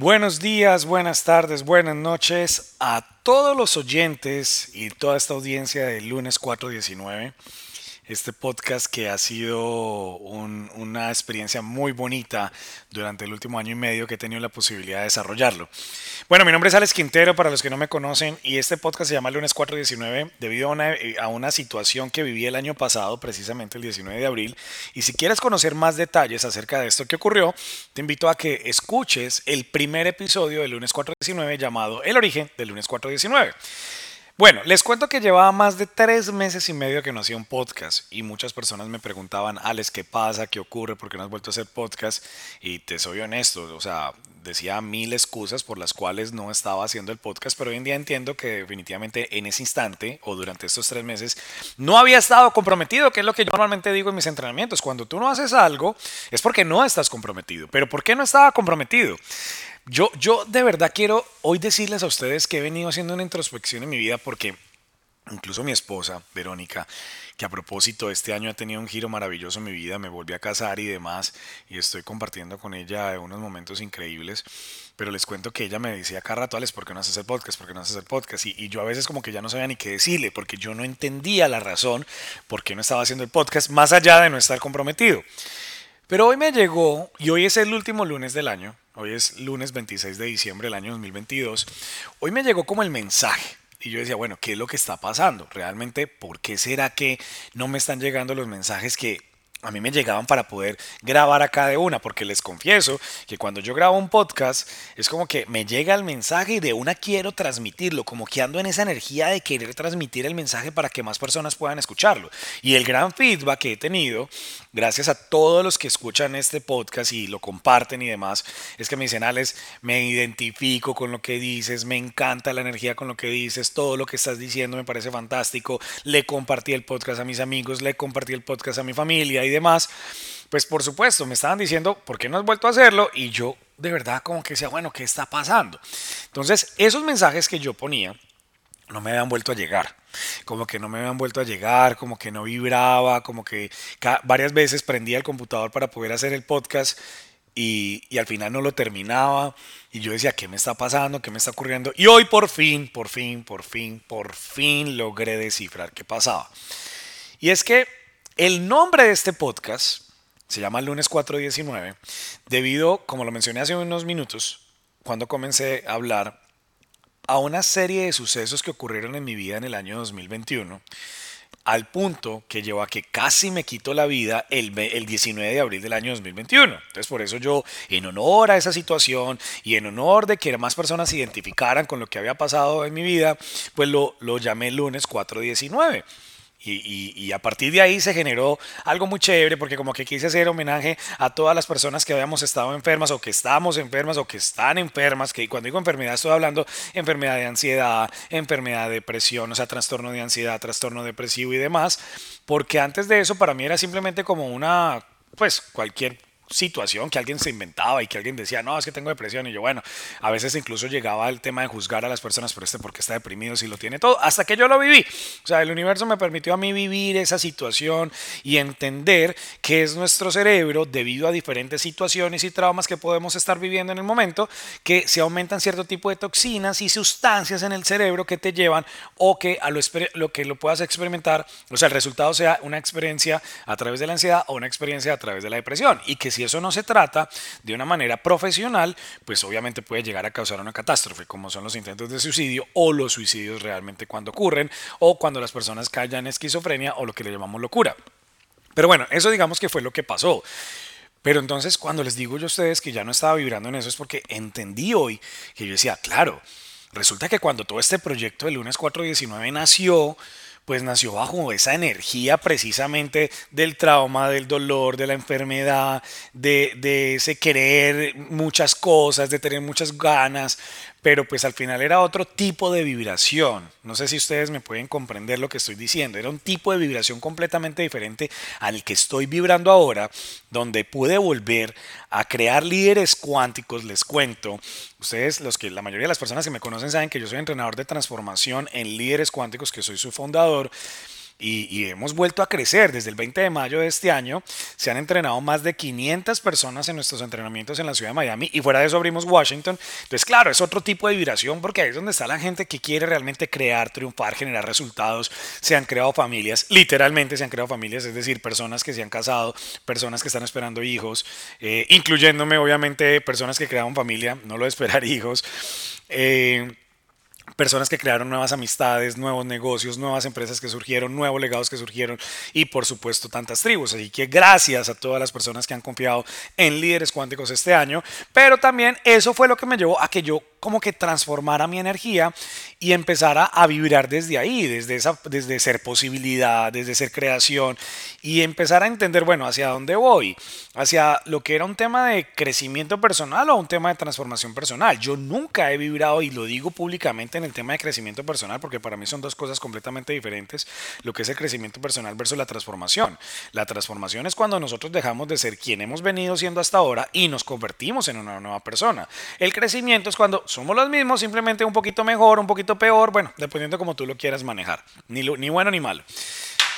Buenos días, buenas tardes, buenas noches a todos los oyentes y toda esta audiencia del lunes 419 este podcast que ha sido una experiencia muy bonita durante el último año y medio que he tenido la posibilidad de desarrollarlo. Bueno, mi nombre es Alex Quintero, para los que no me conocen, y este podcast se llama Lunes 419 debido a una, a una situación que viví el año pasado, precisamente el 19 de abril. Y si quieres conocer más detalles acerca de esto que ocurrió, te invito a que escuches el primer episodio de Lunes 419 llamado El origen del Lunes 419. Bueno, les cuento que llevaba más de tres meses y medio que no hacía un podcast y muchas personas me preguntaban, Alex, ¿qué pasa? ¿Qué ocurre? ¿Por qué no has vuelto a hacer podcast? Y te soy honesto, o sea, decía mil excusas por las cuales no estaba haciendo el podcast, pero hoy en día entiendo que definitivamente en ese instante o durante estos tres meses no había estado comprometido, que es lo que yo normalmente digo en mis entrenamientos. Cuando tú no haces algo es porque no estás comprometido. Pero ¿por qué no estaba comprometido? Yo, yo de verdad quiero hoy decirles a ustedes que he venido haciendo una introspección en mi vida porque incluso mi esposa, Verónica, que a propósito este año ha tenido un giro maravilloso en mi vida, me volví a casar y demás, y estoy compartiendo con ella unos momentos increíbles, pero les cuento que ella me decía cada rato, Alex, ¿por qué no haces el podcast? ¿Por qué no haces el podcast? Y, y yo a veces como que ya no sabía ni qué decirle, porque yo no entendía la razón por qué no estaba haciendo el podcast, más allá de no estar comprometido. Pero hoy me llegó, y hoy es el último lunes del año, hoy es lunes 26 de diciembre del año 2022, hoy me llegó como el mensaje. Y yo decía, bueno, ¿qué es lo que está pasando? Realmente, ¿por qué será que no me están llegando los mensajes que a mí me llegaban para poder grabar acá de una, porque les confieso que cuando yo grabo un podcast es como que me llega el mensaje y de una quiero transmitirlo, como que ando en esa energía de querer transmitir el mensaje para que más personas puedan escucharlo. Y el gran feedback que he tenido, gracias a todos los que escuchan este podcast y lo comparten y demás, es que me dicen, Alex, me identifico con lo que dices, me encanta la energía con lo que dices, todo lo que estás diciendo me parece fantástico, le compartí el podcast a mis amigos, le compartí el podcast a mi familia y demás, pues por supuesto me estaban diciendo, ¿por qué no has vuelto a hacerlo? Y yo de verdad como que decía, bueno, ¿qué está pasando? Entonces, esos mensajes que yo ponía no me habían vuelto a llegar. Como que no me habían vuelto a llegar, como que no vibraba, como que varias veces prendía el computador para poder hacer el podcast y, y, al final no lo terminaba. Y yo decía, ¿qué me está pasando? ¿Qué me está ocurriendo? Y hoy por fin, por fin, por fin, por fin logré descifrar qué pasaba. Y es que el nombre de este podcast se llama Lunes 419 debido, como lo mencioné hace unos minutos, cuando comencé a hablar a una serie de sucesos que ocurrieron en mi vida en el año 2021 al punto que llevó a que casi me quito la vida el, el, 19 de abril del año 2021. Entonces por eso yo, en honor a esa situación y en honor de que más personas se identificaran con lo que había pasado en mi vida, pues lo, lo llamé lunes 419. Y, a partir de ahí se generó algo muy chévere porque como que quise hacer homenaje a todas las personas que habíamos estado enfermas o que estamos enfermas o que están enfermas, que cuando digo enfermedad estoy hablando enfermedad de ansiedad, enfermedad de depresión, o sea, trastorno de ansiedad, trastorno depresivo y demás, porque antes de eso para mí era simplemente como una, pues cualquier situación que alguien se inventaba y que alguien decía, no, es que tengo depresión. Y yo, bueno, a veces incluso llegaba el tema de juzgar a las personas por este porque está deprimido, si lo tiene todo, hasta que yo lo viví. O sea, el universo me permitió a mí vivir esa situación y entender que es nuestro cerebro, debido a diferentes situaciones y traumas que podemos estar viviendo en el momento, que se aumentan cierto tipo de toxinas y sustancias en el cerebro que te llevan o que a lo, lo que lo puedas experimentar, o sea, el resultado sea una experiencia a través de la ansiedad o una experiencia a través de la depresión. Y que si eso no se trata de una manera profesional, pues obviamente puede llegar a causar una catástrofe, como son los intentos de suicidio o los suicidios realmente cuando ocurren, o cuando las personas callan esquizofrenia o lo que le llamamos locura. Pero bueno, eso digamos que fue lo que pasó. Pero entonces cuando les digo yo a ustedes que ya no estaba vibrando en eso es porque entendí hoy que yo decía, claro, resulta que cuando todo este proyecto del lunes 419 nació, pues nació bajo esa energía precisamente del trauma, del dolor, de la enfermedad, de, de ese querer muchas cosas, de tener muchas ganas, pero pues al final era otro tipo de vibración. No sé si ustedes me pueden comprender lo que estoy diciendo. Era un tipo de vibración completamente diferente al que estoy vibrando ahora, donde pude volver a crear líderes cuánticos, les cuento. Ustedes, los que la mayoría de las personas que me conocen saben que yo soy entrenador de transformación en líderes cuánticos, que soy su fundador. Y, hemos vuelto a crecer. Desde el 20 de mayo de este año se han entrenado más de 500 personas en nuestros entrenamientos en la ciudad de Miami y fuera de eso abrimos Washington. Entonces, claro, es otro tipo de vibración porque ahí es donde está la gente que quiere realmente crear, triunfar, generar resultados. Se han creado familias, literalmente se han creado familias, es decir, personas que se han casado, personas que están esperando hijos, eh, incluyéndome obviamente personas que crearon familia, no lo de esperar hijos. Eh, personas que crearon nuevas amistades, nuevos negocios, nuevas empresas que surgieron, nuevos legados que surgieron y por supuesto tantas tribus. Así que gracias a todas las personas que han confiado en líderes cuánticos este año, pero también eso fue lo que me llevó a que yo como que transformara mi energía y empezara a vibrar desde ahí, desde, esa, desde ser posibilidad, desde ser creación y empezar a entender, bueno, hacia dónde voy, hacia lo que era un tema de crecimiento personal o un tema de transformación personal. Yo nunca he vibrado y lo digo públicamente en el tema de crecimiento personal porque para mí son dos cosas completamente diferentes, lo que es el crecimiento personal versus la transformación. La transformación es cuando nosotros dejamos de ser quien hemos venido siendo hasta ahora y nos convertimos en una nueva persona. El crecimiento es cuando somos los mismos, simplemente un poquito mejor, un poquito peor, bueno, dependiendo como tú lo quieras manejar, ni, ni bueno ni malo.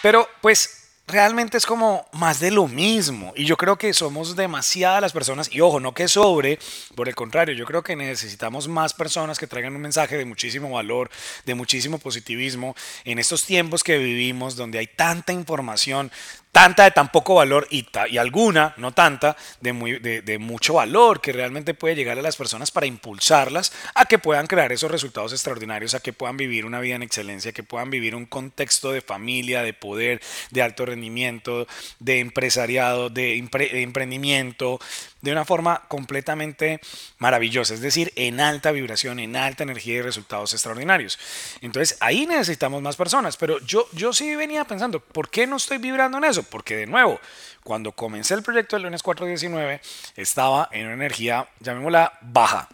Pero pues realmente es como más de lo mismo. Y yo creo que somos demasiadas las personas, y ojo, no que sobre, por el contrario, yo creo que necesitamos más personas que traigan un mensaje de muchísimo valor, de muchísimo positivismo en estos tiempos que vivimos, donde hay tanta información, tanta de tan poco valor y, y alguna, no tanta, de, muy, de, de, mucho valor que realmente puede llegar a las personas para impulsarlas a que puedan crear esos resultados extraordinarios, a que puedan vivir una vida en excelencia, que puedan vivir un contexto de familia, de poder, de alto rendimiento, de empresariado, de, emprendimiento, de una forma completamente maravillosa, es decir, en alta vibración, en alta energía y resultados extraordinarios. Entonces ahí necesitamos más personas, pero yo, yo sí venía pensando, ¿por qué no estoy vibrando en eso? Porque de nuevo, cuando comencé el proyecto del lunes 419, estaba en una energía, llamémosla baja.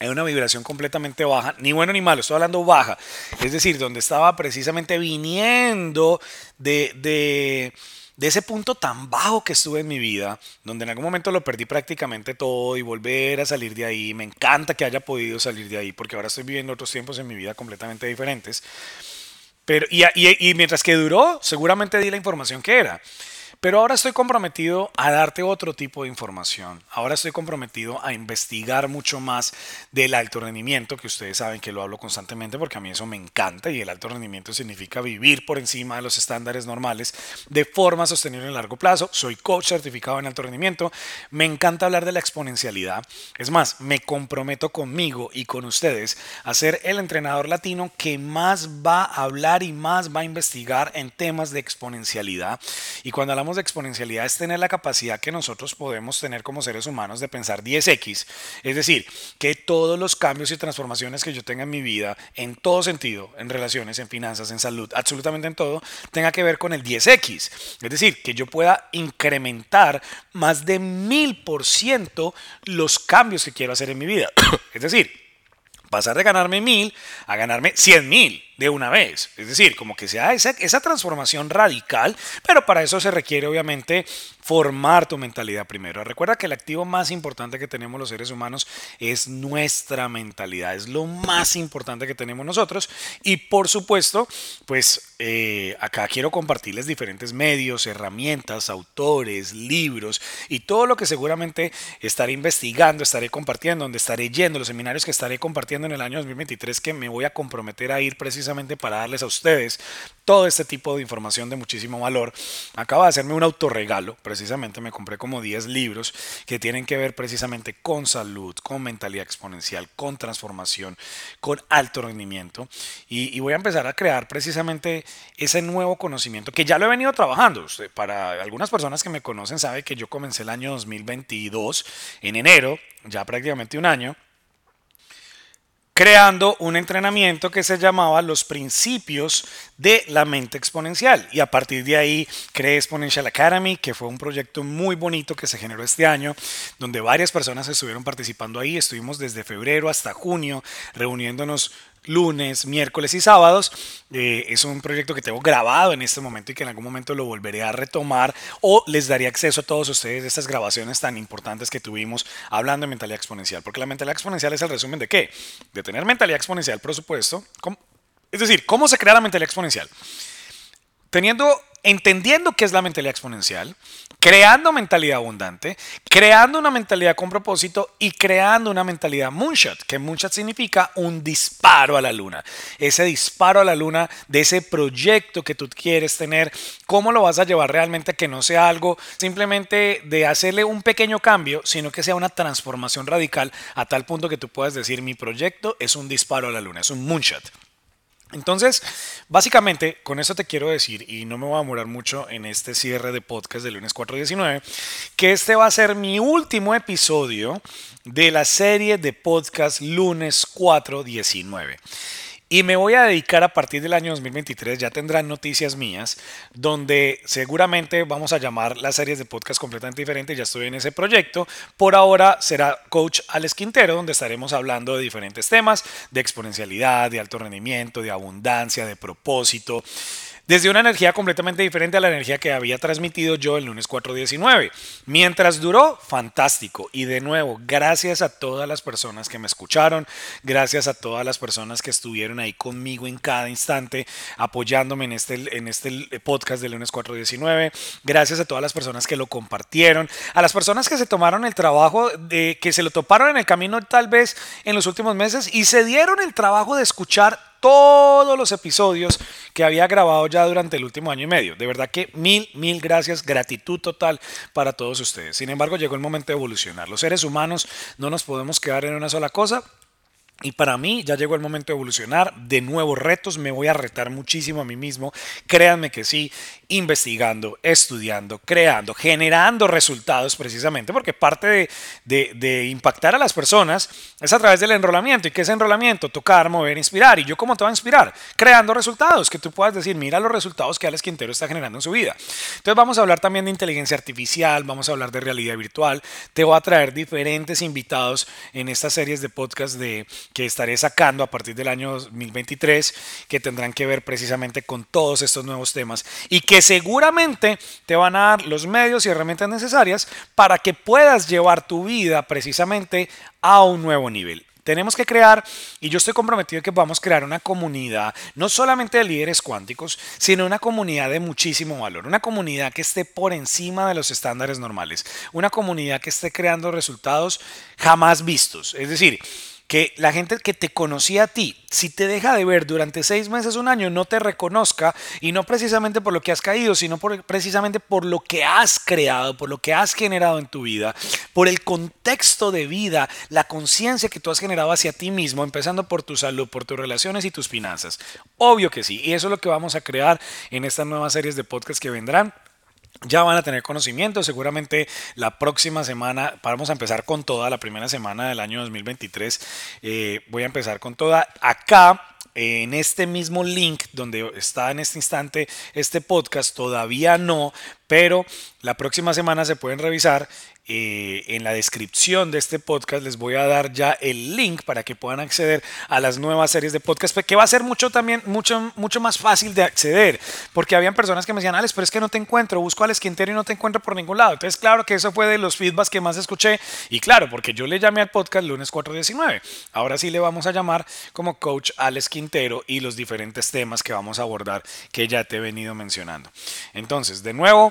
En una vibración completamente baja, ni bueno ni malo, estoy hablando baja. Es decir, donde estaba precisamente viniendo de, de de ese punto tan bajo que estuve en mi vida, donde en algún momento lo perdí prácticamente todo y volver a salir de ahí. Me encanta que haya podido salir de ahí porque ahora estoy viviendo otros tiempos en mi vida completamente diferentes. Pero, y, y mientras que duró, seguramente di la información que era. Pero ahora estoy comprometido a darte otro tipo de información. Ahora estoy comprometido a investigar mucho más del alto rendimiento, que ustedes saben que lo hablo constantemente porque a mí eso me encanta y el alto rendimiento significa vivir por encima de los estándares normales de forma sostenible en largo plazo. Soy coach certificado en alto rendimiento. Me encanta hablar de la exponencialidad. Es más, me comprometo conmigo y con ustedes a ser el entrenador latino que más va a hablar y más va a investigar en temas de exponencialidad. Y cuando hablamos de exponencialidad es tener la capacidad que nosotros podemos tener como seres humanos de pensar 10x. Es decir, que todos los cambios y transformaciones que yo tenga en mi vida, en todo sentido, en relaciones, en finanzas, en salud, absolutamente en todo, tenga que ver con el 10x. Es decir, que yo pueda incrementar más de mil por ciento los cambios que quiero hacer en mi vida. es decir, pasar de ganarme mil a ganarme cien mil de una vez. Es decir, como que sea esa, esa transformación radical, pero para eso se requiere obviamente formar tu mentalidad primero. Recuerda que el activo más importante que tenemos los seres humanos es nuestra mentalidad, es lo más importante que tenemos nosotros y por supuesto, pues eh, acá quiero compartirles diferentes medios, herramientas, autores, libros y todo lo que seguramente estaré investigando, estaré compartiendo, donde estaré yendo, los seminarios que estaré compartiendo en el año 2023 que me voy a comprometer a ir precisamente precisamente para darles a ustedes todo este tipo de información de muchísimo valor. Acaba de hacerme un autorregalo, precisamente me compré como 10 libros que tienen que ver precisamente con salud, con mentalidad exponencial, con transformación, con alto rendimiento. Y, voy a empezar a crear precisamente ese nuevo conocimiento que ya lo he venido trabajando. Para algunas personas que me conocen sabe que yo comencé el año 2022 en enero, ya prácticamente un año creando un entrenamiento que se llamaba Los Principios de la Mente Exponencial. Y a partir de ahí creé Exponential Academy, que fue un proyecto muy bonito que se generó este año, donde varias personas estuvieron participando ahí. Estuvimos desde febrero hasta junio reuniéndonos lunes, miércoles y sábados. Eh, es un proyecto que tengo grabado en este momento y que en algún momento lo volveré a retomar o les daría acceso a todos ustedes de estas grabaciones tan importantes que tuvimos hablando de mentalidad exponencial. Porque la mentalidad exponencial es el resumen de qué? De tener mentalidad exponencial, por supuesto. Es decir, ¿cómo se crea la mentalidad exponencial? teniendo entendiendo qué es la mentalidad exponencial, creando mentalidad abundante, creando una mentalidad con propósito y creando una mentalidad moonshot, que moonshot significa un disparo a la luna. Ese disparo a la luna de ese proyecto que tú quieres tener, cómo lo vas a llevar realmente a que no sea algo simplemente de hacerle un pequeño cambio, sino que sea una transformación radical a tal punto que tú puedas decir mi proyecto es un disparo a la luna, es un moonshot. Entonces, básicamente, con eso te quiero decir, y no me voy a demorar mucho en este cierre de podcast del lunes 419, que este va a ser mi último episodio de la serie de podcast lunes 419. Y me voy a dedicar a partir del año 2023, ya tendrán noticias mías, donde seguramente vamos a llamar las series de podcast completamente diferentes, ya estoy en ese proyecto. Por ahora será Coach Alex Quintero, donde estaremos hablando de diferentes temas, de exponencialidad, de alto rendimiento, de abundancia, de propósito desde una energía completamente diferente a la energía que había transmitido yo el lunes 419. Mientras duró, fantástico. Y de nuevo, gracias a todas las personas que me escucharon, gracias a todas las personas que estuvieron ahí conmigo en cada instante, apoyándome en este, en este podcast del lunes 419, gracias a todas las personas que lo compartieron, a las personas que se tomaron el trabajo, de, que se lo toparon en el camino tal vez en los últimos meses y se dieron el trabajo de escuchar todos los episodios que había grabado ya durante el último año y medio. De verdad que mil, mil gracias, gratitud total para todos ustedes. Sin embargo, llegó el momento de evolucionar. Los seres humanos no nos podemos quedar en una sola cosa. Y para mí ya llegó el momento de evolucionar, de nuevos retos, me voy a retar muchísimo a mí mismo, créanme que sí, investigando, estudiando, creando, generando resultados precisamente, porque parte de, impactar a las personas es a través del enrolamiento. ¿Y qué es enrolamiento? Tocar, mover, inspirar. ¿Y yo cómo te voy a inspirar? Creando resultados, que tú puedas decir, mira los resultados que Alex Quintero está generando en su vida. Entonces vamos a hablar también de inteligencia artificial, vamos a hablar de realidad virtual, te voy a traer diferentes invitados en estas series de podcast de que estaré sacando a partir del año 2023 que tendrán que ver precisamente con todos estos nuevos temas y que seguramente te van a dar los medios y herramientas necesarias para que puedas llevar tu vida precisamente a un nuevo nivel. Tenemos que crear, y yo estoy comprometido que vamos a crear una comunidad, no solamente de líderes cuánticos, sino una comunidad de muchísimo valor, una comunidad que esté por encima de los estándares normales, una comunidad que esté creando resultados jamás vistos. Es decir, que la gente que te conocía a ti, si te deja de ver durante seis meses, un año, no te reconozca y no precisamente por lo que has caído, sino precisamente por lo que has creado, por lo que has generado en tu vida, por el contexto de vida, la conciencia que tú has generado hacia ti mismo, empezando por tu salud, por tus relaciones y tus finanzas. Obvio que sí, y eso es lo que vamos a crear en estas nuevas series de podcast que vendrán ya van a tener conocimiento. Seguramente la próxima semana, vamos a empezar con toda, la primera semana del año 2023, eh, voy a empezar con toda. Acá en este mismo link donde está en este instante este podcast, todavía no, pero la próxima semana se pueden revisar eh, en la descripción de este podcast les voy a dar ya el link para que puedan acceder a las nuevas series de podcast, que va a ser mucho también, mucho, mucho más fácil de acceder, porque habían personas que me decían, Alex, pero es que no te encuentro, busco al Quintero y no te encuentro por ningún lado. Entonces, claro que eso fue de los feedbacks que más escuché, y claro, porque yo le llamé al podcast lunes 419. Ahora sí le vamos a llamar como coach Alex Quintero y los diferentes temas que vamos a abordar que ya te he venido mencionando. Entonces, de nuevo,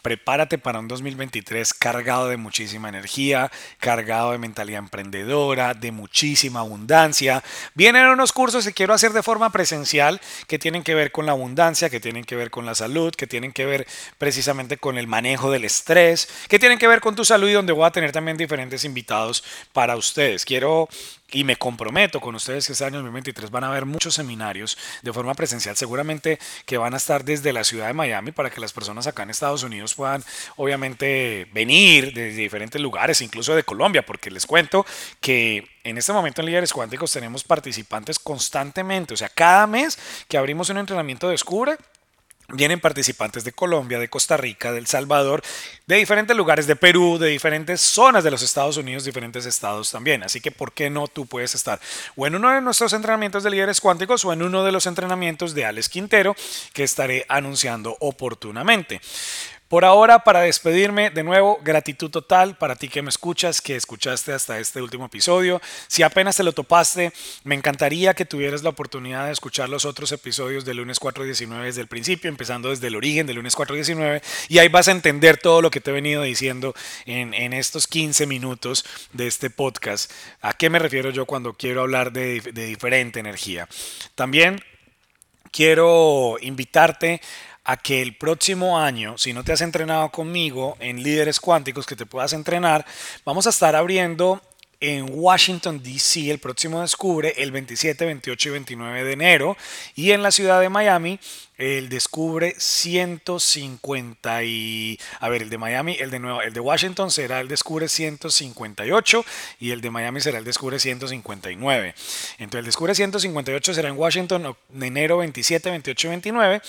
prepárate para un 2023 cargado de muchísima energía, cargado de mentalidad emprendedora, de muchísima abundancia. Vienen unos cursos que quiero hacer de forma presencial que tienen que ver con la abundancia, que tienen que ver con la salud, que tienen que ver precisamente con el manejo del estrés, que tienen que ver con tu salud y donde voy a tener también diferentes invitados para ustedes. Quiero y me comprometo con ustedes que este año 2023 van a haber muchos seminarios de forma presencial, seguramente que van a estar desde la ciudad de Miami para que las personas acá en Estados Unidos puedan obviamente venir de diferentes lugares, incluso de Colombia, porque les cuento que en este momento en Líderes Cuánticos tenemos participantes constantemente, o sea, cada mes que abrimos un entrenamiento Descubre, Vienen participantes de Colombia, de Costa Rica, de Salvador, de diferentes lugares, de Perú, de diferentes zonas de los Estados Unidos, diferentes estados también. Así que, ¿por qué no tú puedes estar o en uno de nuestros entrenamientos de líderes cuánticos o en uno de los entrenamientos de Alex Quintero que estaré anunciando oportunamente? Por ahora, para despedirme, de nuevo, gratitud total para ti que me escuchas, que escuchaste hasta este último episodio. Si apenas te lo topaste, me encantaría que tuvieras la oportunidad de escuchar los otros episodios de lunes 419 desde el principio, empezando desde el origen de lunes 419, y ahí vas a entender todo lo que te he venido diciendo en, en estos 15 minutos de este podcast. ¿A qué me refiero yo cuando quiero hablar de, de diferente energía? También quiero invitarte a que el próximo año, si no te has entrenado conmigo en líderes cuánticos que te puedas entrenar, vamos a estar abriendo en Washington, D.C. el próximo Descubre el 27, 28 y 29 de enero y en la ciudad de Miami el Descubre 150 y a ver, el de Miami, el de Nueva, el de Washington será el Descubre 158 y el de Miami será el Descubre 159. Entonces el Descubre 158 será en Washington en enero 27, 28 y 29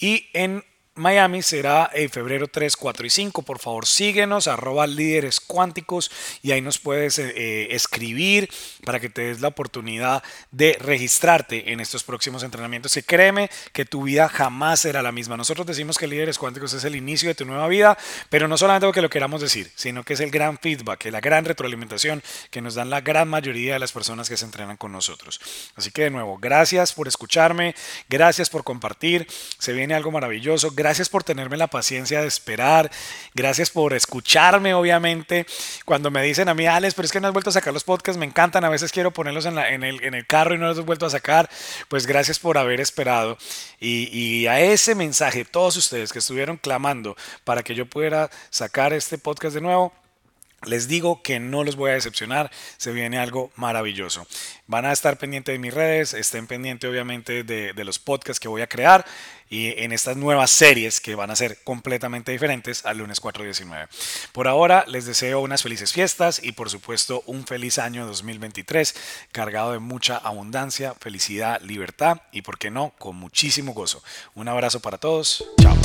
y en Miami será en febrero 3, 4 y 5. Por favor, síguenos, arroba líderes cuánticos y ahí nos puedes eh, eh, escribir para que te des la oportunidad de registrarte en estos próximos entrenamientos. Y créeme que tu vida jamás será la misma. Nosotros decimos que líderes cuánticos es el inicio de tu nueva vida, pero no solamente porque lo queramos decir, sino que es el gran feedback, la gran retroalimentación que nos dan la gran mayoría de las personas que se entrenan con nosotros. Así que de nuevo, gracias por escucharme, gracias por compartir. Se viene algo maravilloso Gracias por tenerme la paciencia de esperar. Gracias por escucharme, obviamente. Cuando me dicen a mí, Alex, pero es que no has vuelto a sacar los podcasts, me encantan. A veces quiero ponerlos en, el, carro y no los he vuelto a sacar. Pues gracias por haber esperado. Y, y a ese mensaje, todos ustedes que estuvieron clamando para que yo pudiera sacar este podcast de nuevo, les digo que no los voy a decepcionar, se viene algo maravilloso. Van a estar pendientes de mis redes, estén pendientes obviamente de, los podcasts que voy a crear y en estas nuevas series que van a ser completamente diferentes al lunes 4.19. Por ahora les deseo unas felices fiestas y por supuesto un feliz año 2023 cargado de mucha abundancia, felicidad, libertad y por qué no, con muchísimo gozo. Un abrazo para todos, chao.